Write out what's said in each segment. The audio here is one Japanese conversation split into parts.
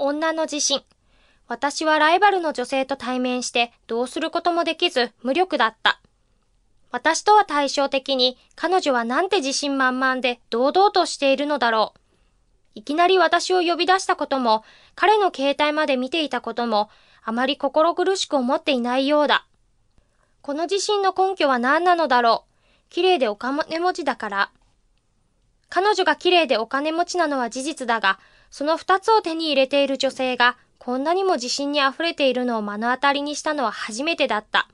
女の自信。私はライバルの女性と対面してどうすることもできず無力だった。私とは対照的に彼女はなんて自信満々で堂々としているのだろう。いきなり私を呼び出したことも、彼の携帯まで見ていたことも、あまり心苦しく思っていないようだ。この自信の根拠は何なのだろう。綺麗でお金持ちだから。彼女が綺麗でお金持ちなのは事実だが、その二つを手に入れている女性が、こんなにも自信に溢れているのを目の当たりにしたのは初めてだった。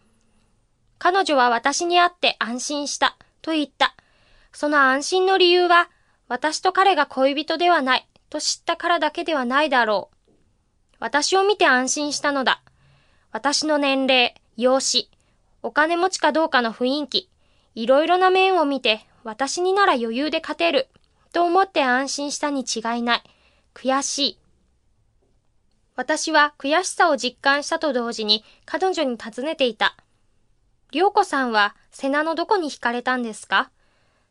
彼女は私に会って安心した、と言った。その安心の理由は、私と彼が恋人ではない、と知ったからだけではないだろう。私を見て安心したのだ。私の年齢、容姿、お金持ちかどうかの雰囲気、いろいろな面を見て、私になら余裕で勝てる、と思って安心したに違いない。悔しい。私は悔しさを実感したと同時に彼女に尋ねていた。りょうこさんは瀬名のどこに惹かれたんですか？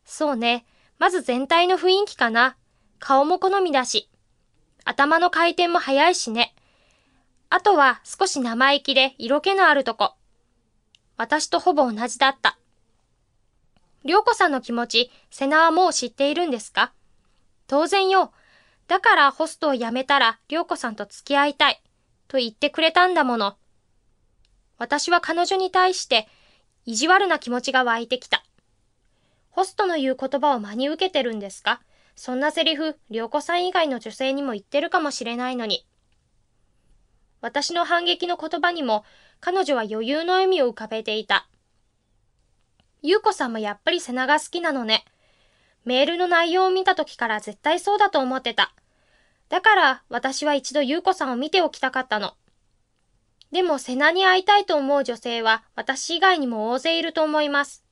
そうね。まず全体の雰囲気かな。顔も好みだし。頭の回転も速いしね。あとは少し生意気で色気のあるとこ。私とほぼ同じだった。りょうこさんの気持ち、瀬名はもう知っているんですか？当然よ。だからホストを辞めたら、りょうこさんと付き合いたい。と言ってくれたんだもの。私は彼女に対して、意地悪な気持ちが湧いてきた。ホストの言う言葉を真に受けてるんですか？そんなセリフ、りょうこさん以外の女性にも言ってるかもしれないのに。私の反撃の言葉にも、彼女は余裕の笑みを浮かべていた。ゆうこさんもやっぱり背中好きなのね。メールの内容を見た時から絶対そうだと思ってた。だから私は一度ゆうこさんを見ておきたかったの。でも瀬名に会いたいと思う女性は私以外にも大勢いると思います。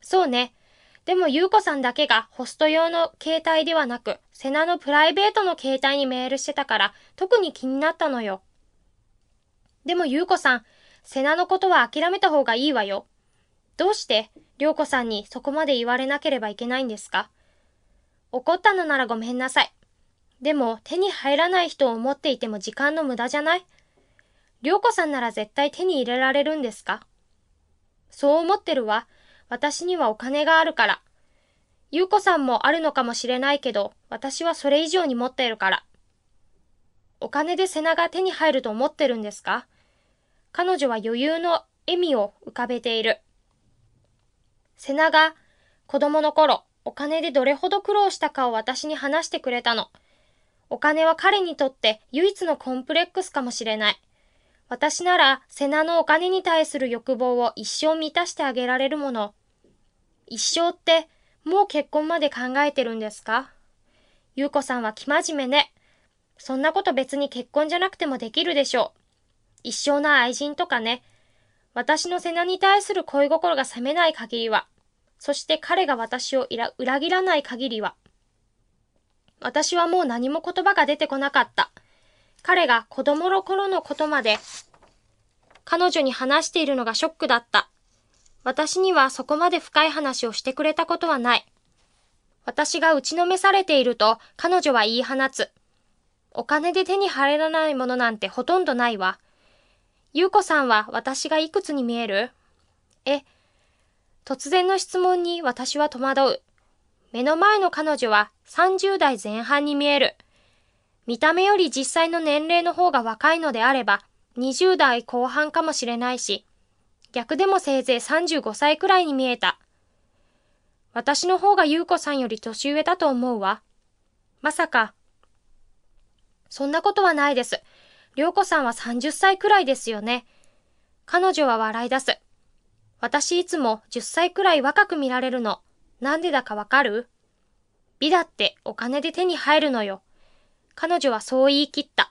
そうね。でもゆうこさんだけがホスト用の携帯ではなく、瀬名のプライベートの携帯にメールしてたから特に気になったのよ。でもゆうこさん、瀬名のことは諦めた方がいいわよ。どうして、りょうこさんにそこまで言われなければいけないんですか？怒ったのならごめんなさい。でも、手に入らない人を思っていても時間の無駄じゃない？りょうこさんなら絶対手に入れられるんですか？そう思ってるわ。私にはお金があるから。ゆうこさんもあるのかもしれないけど、私はそれ以上に持っているから。お金で背中が手に入ると思ってるんですか？彼女は余裕の笑みを浮かべている。瀬名が子供の頃、お金でどれほど苦労したかを私に話してくれたの。お金は彼にとって唯一のコンプレックスかもしれない。私なら瀬名のお金に対する欲望を一生満たしてあげられるもの。一生ってもう結婚まで考えてるんですか？ゆうこさんは生真面目ね。そんなこと別に結婚じゃなくてもできるでしょう。一生の愛人とかね。私の瀬名に対する恋心が冷めない限りは、そして彼が私を裏切らない限りは、私はもう何も言葉が出てこなかった。彼が子供の頃のことまで、彼女に話しているのがショックだった。私にはそこまで深い話をしてくれたことはない。私が打ちのめされていると彼女は言い放つ。お金で手に入らないものなんてほとんどないわ。ゆうこさんは私がいくつに見えるえ、突然の質問に私は戸惑う。目の前の彼女は30代前半に見える。見た目より実際の年齢の方が若いのであれば、20代後半かもしれないし、逆でもせいぜい35歳くらいに見えた。私の方が優子さんより年上だと思うわ。まさか。そんなことはないです。涼子さんは30歳くらいですよね。彼女は笑い出す。私いつも10歳くらい若く見られるの。なんでだかわかる？美だってお金で手に入るのよ。彼女はそう言い切った。